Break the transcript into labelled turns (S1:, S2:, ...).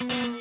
S1: you